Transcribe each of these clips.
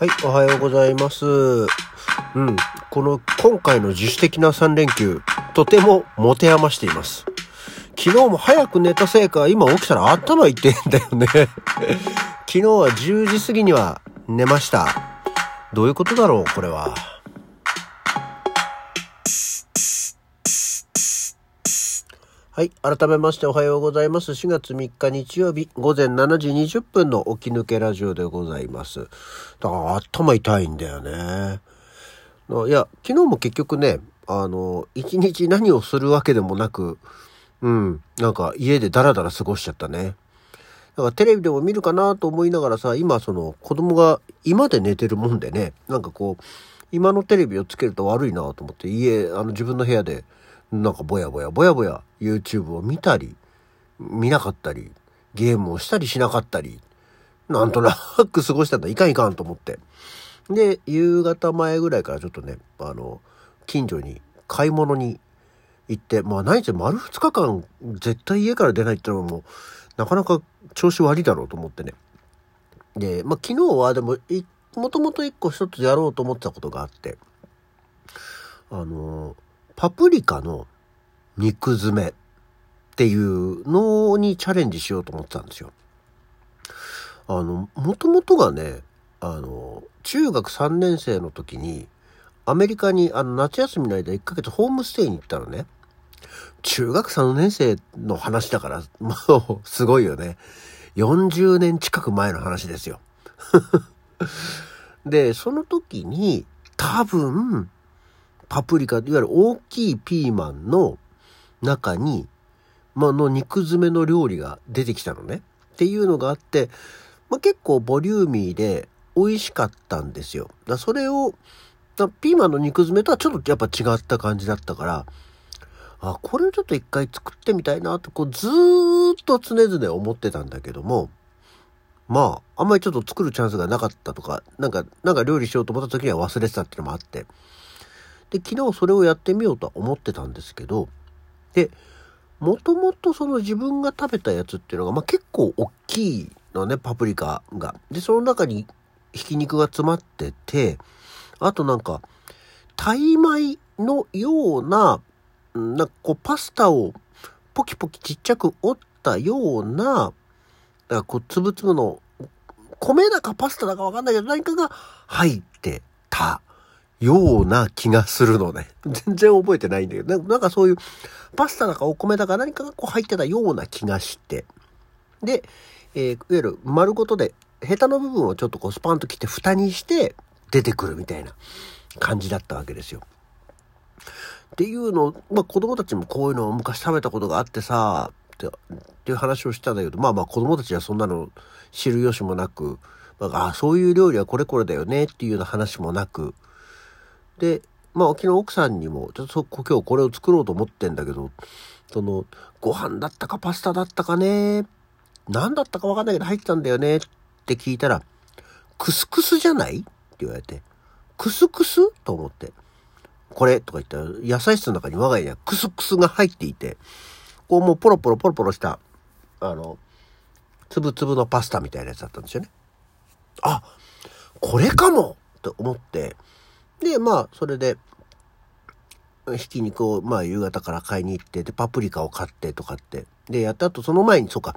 はい、おはようございます。うん、この今回の自主的な3連休、とても持て余しています。昨日も早く寝たせいか、今起きたら頭痛いんだよね。昨日は10時過ぎには寝ました。どういうことだろう、これは。はい。改めましておはようございます。4月3日日曜日午前7時20分の起き抜けラジオでございます。だから頭痛いんだよね。いや、昨日も結局ね、あの、一日何をするわけでもなく、うん、なんか家でダラダラ過ごしちゃったね。だからテレビでも見るかなと思いながらさ、今その子供が今で寝てるもんでね、なんかこう、今のテレビをつけると悪いなと思って家、あの自分の部屋で、なんかぼやぼやぼやぼや YouTube を見たり、見なかったり、ゲームをしたりしなかったり、なんとなく過ごしてたんだ。いかんいかんと思って。で、夕方前ぐらいからちょっとね、あの、近所に買い物に行って、まあ何せ丸2日間絶対家から出ないってのも、なかなか調子悪いだろうと思ってね。で、まあ昨日はでも、もともと一個一つやろうと思ってたことがあって、あの、パプリカの肉詰めっていうのにチャレンジしようと思ってたんですよ。あの、もともとがね、あの、中学3年生の時に、アメリカにあの夏休みの間1ヶ月ホームステイに行ったのね。中学3年生の話だから、も うすごいよね。40年近く前の話ですよ。で、その時に多分、パプリカ、いわゆる大きいピーマンの中に、まあ、の肉詰めの料理が出てきたのね。っていうのがあって、まあ、結構ボリューミーで美味しかったんですよ。だそれを、だピーマンの肉詰めとはちょっとやっぱ違った感じだったから、あ、これをちょっと一回作ってみたいなって、こうずーっと常々思ってたんだけども、まあ、あんまりちょっと作るチャンスがなかったとか、なんか、なんか料理しようと思った時には忘れてたっていうのもあって、で、昨日それをやってみようとは思ってたんですけど、で、もともとその自分が食べたやつっていうのが、まあ結構大きいのね、パプリカが。で、その中にひき肉が詰まってて、あとなんか、タイ米のような、なんかこうパスタをポキポキちっちゃく折ったような、だかこうつぶつぶの、米だかパスタだかわかんないけど何かが入ってたような気がするのね。全然覚えてないんだけど、なんかそういうパスタだかお米だか何かがこう入ってたような気がして。で、えー、いわゆる丸ごとで、ヘタの部分をちょっとこうスパンと切って蓋にして出てくるみたいな感じだったわけですよ。っていうのを、まあ子供たちもこういうのを昔食べたことがあってさ、ってっていう話をしたんだけど、まあまあ子供たちはそんなの知る由もなく、まあ、あそういう料理はこれこれだよねっていうような話もなく、で、まあ昨日奥さんにも、ちょっと今日これを作ろうと思ってんだけど、その、ご飯だったかパスタだったかね、何だったかわかんないけど入ってたんだよねって聞いたら、クスクスじゃない？って言われて、クスクス？と思って。これ？とか言ったら、野菜室の中に我が家にはクスクスが入っていて、こうもうポロポロポロポロした、あの、つぶつぶのパスタみたいなやつだったんですよね。あ、これかもと思って、で、まあ、それで、ひき肉を、まあ、夕方から買いに行って、で、パプリカを買ってとかって、で、やった後、その前に、そうか、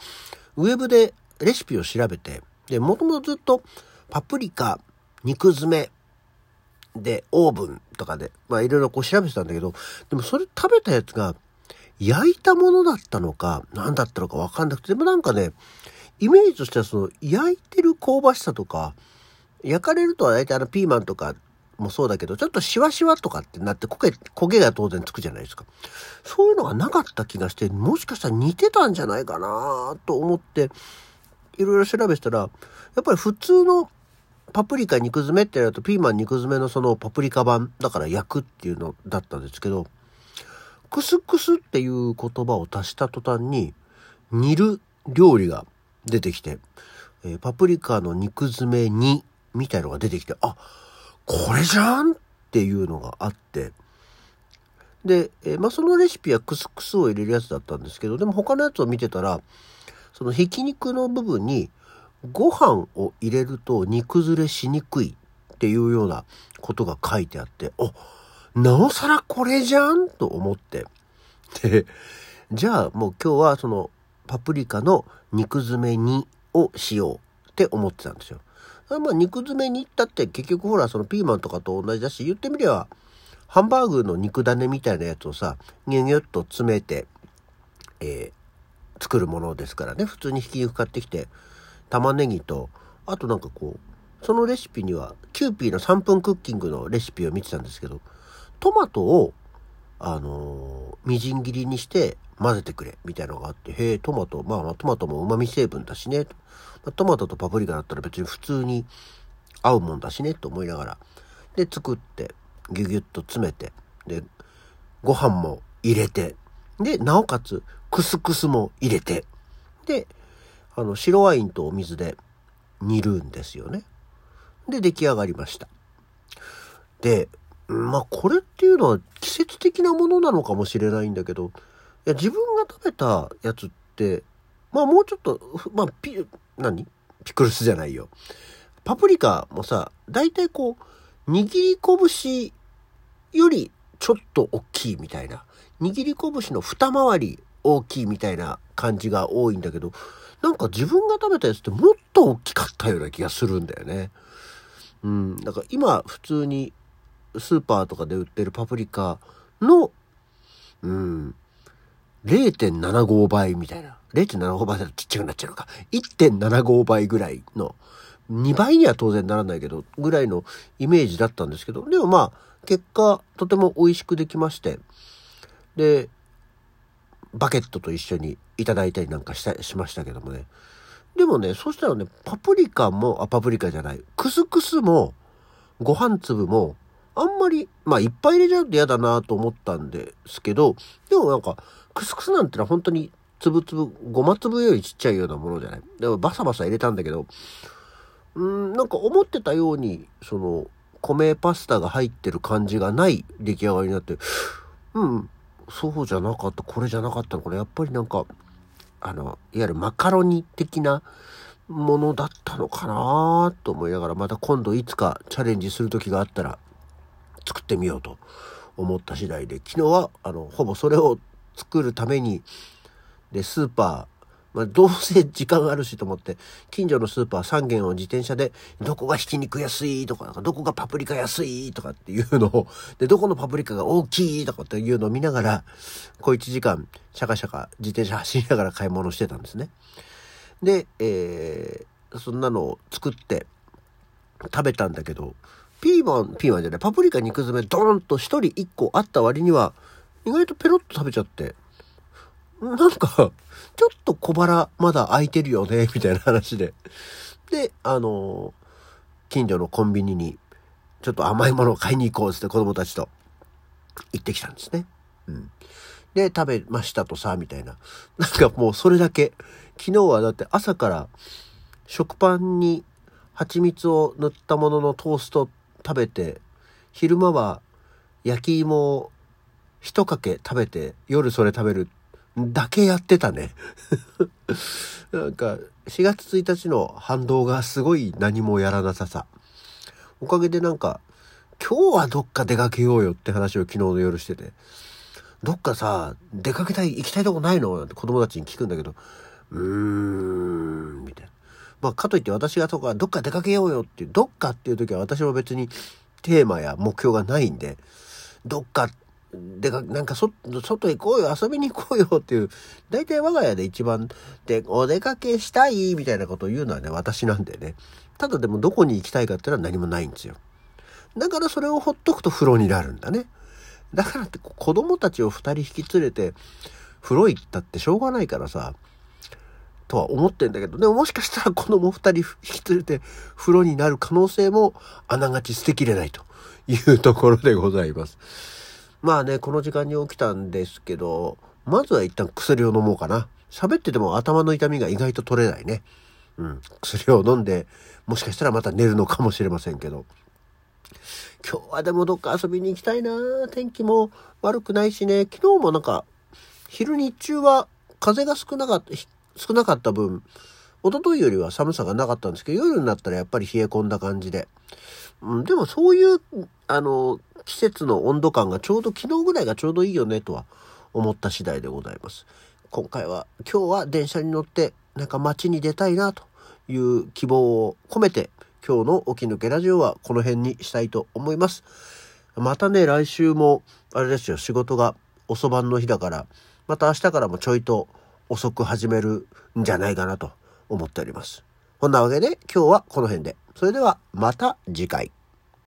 ウェブでレシピを調べて、で、もともとずっと、パプリカ、肉詰め、で、オーブンとかで、まあいろいろこう調べてたんだけど、でもそれ食べたやつが、焼いたものだったのか、何だったのかわかんなくて、でもなんかね、イメージとしてはその、焼いてる香ばしさとか、焼かれるとは大体あのピーマンとかもそうだけど、ちょっとシワシワとかってなって焦げ、焦げが当然つくじゃないですか。そういうのがなかった気がして、もしかしたら似てたんじゃないかなと思って、いろいろ調べてたら、やっぱり普通のパプリカ肉詰めってやるとピーマン肉詰めのそのパプリカ版だから焼くっていうのだったんですけど、クスクスっていう言葉を足した途端に煮る料理が出てきて、えー、パプリカの肉詰め煮みたいのが出てきて、あ、これじゃん？っていうのがあって、で、えー、まあ、そのレシピはクスクスを入れるやつだったんですけど、でも他のやつを見てたら、そのひき肉の部分にご飯を入れると煮崩れしにくいっていうようなことが書いてあって、お、なおさらこれじゃん？と思って。で、じゃあもう今日はそのパプリカの肉詰め煮をしようって思ってたんですよ。まあ肉詰め煮ったって結局ほらそのピーマンとかと同じだし言ってみればハンバーグの肉種みたいなやつをさギュギュッと詰めて、えー、作るものですからね。普通にひき肉買ってきて玉ねぎとあとなんかこうそのレシピにはキューピーの3分クッキングのレシピを見てたんですけどトマトをあのー、みじん切りにして混ぜてくれみたいなのがあって、へえ、トマト、まあまあトマトも旨味成分だしね。まトマトとパプリカだったら別に普通に合うもんだしねと思いながら。で、作って、ギュギュッと詰めて、で、ご飯も入れて、で、なおかつ、クスクスも入れて、で、あの、白ワインとお水で煮るんですよね。で、出来上がりました。で、まあこれっていうのは季節的なものなのかもしれないんだけど、いや自分が食べたやつって、まあもうちょっと、まあピ、何？ピクルスじゃないよ。パプリカもさ、大体こう、握り拳よりちょっと大きいみたいな。握り拳の二回り大きいみたいな感じが多いんだけど、なんか自分が食べたやつってもっと大きかったような気がするんだよね。うん。だから今普通にスーパーとかで売ってるパプリカの、うん、0.75倍みたいな。0.75倍だとちっちゃくなっちゃうのか。1.75倍ぐらいの、2倍には当然ならないけど、ぐらいのイメージだったんですけど、でもまあ、結果、とても美味しくできまして、で、バケットと一緒にいただいたりなんかした、しましたけどもね。でもね、そしたらね、パプリカも、あ、パプリカじゃない、クスクスも、ご飯粒も、あんまり、まあいっぱい入れちゃうと嫌だなと思ったんですけど、でもなんか、クスクスなんてのは本当につぶつぶ、ごま粒よりちっちゃいようなものじゃない。でもバサバサ入れたんだけど、うん、なんか思ってたように、その、米パスタが入ってる感じがない出来上がりになって、うん、そうじゃなかった、これじゃなかったの、これやっぱりなんか、あの、いわゆるマカロニ的なものだったのかなと思いながら、また今度いつかチャレンジする時があったら、作ってみようと思った次第で、昨日は、あの、ほぼそれを作るために、で、スーパー、まあ、どうせ時間あるしと思って、近所のスーパー3軒を自転車で、どこがひき肉安いとか、どこがパプリカ安いとかっていうのを、で、どこのパプリカが大きいとかっていうのを見ながら、小1時間、シャカシャカ自転車走りながら買い物してたんですね。で、えー、そんなのを作って食べたんだけど、ピーマン、ピーマンじゃない、パプリカ肉詰めドーンと一人一個あった割には、意外とペロッと食べちゃって、なんか、ちょっと小腹まだ空いてるよね、みたいな話で。で、あの近所のコンビニに、ちょっと甘いものを買いに行こうって子供たちと行ってきたんですね。うん。で、食べましたとさ、みたいな。なんかもうそれだけ。昨日はだって朝から食パンに蜂蜜を塗ったもののトースト食べて、昼間は焼き芋を一かけ食べて、夜それ食べるだけやってたね。なんか、4月1日の反動がすごい何もやらなささ。おかげでなんか、今日はどっか出かけようよって話を昨日の夜してて、どっかさ、出かけたい、行きたいとこないのなんて子供たちに聞くんだけど、うーん、みたいな。まあ、かといって私がとか、どっか出かけようよっていう、どっかっていう時は私も別にテーマや目標がないんで、どっか、でか、なんかそ、外行こうよ、遊びに行こうよっていう、大体我が家で一番、で、お出かけしたいみたいなことを言うのはね、私なんでね。ただでもどこに行きたいかっていうのは何もないんですよ。だからそれをほっとくと風呂になるんだね。だからって子供たちを二人引き連れて風呂行ったってしょうがないからさ、とは思ってんだけど、でももしかしたら子供二人引き連れて風呂になる可能性もあながち捨てきれないというところでございます。まあね、この時間に起きたんですけど、まずは一旦薬を飲もうかな。喋ってても頭の痛みが意外と取れないね。うん。薬を飲んで、もしかしたらまた寝るのかもしれませんけど。今日はでもどっか遊びに行きたいな天気も悪くないしね。昨日もなんか、昼日中は風が少なかった、少なかった分、一昨日よりは寒さがなかったんですけど、夜になったらやっぱり冷え込んだ感じで。うん、でもそういう、あの、季節の温度感がちょうど昨日ぐらいがちょうどいいよねとは思った次第でございます。今回は、今日は電車に乗ってなんか街に出たいなという希望を込めて今日の起き抜けラジオはこの辺にしたいと思います。またね、来週も、あれですよ、仕事が遅番の日だから、また明日からもちょいと遅く始めるんじゃないかなと思っております。こんなわけで今日はこの辺で。それではまた次回。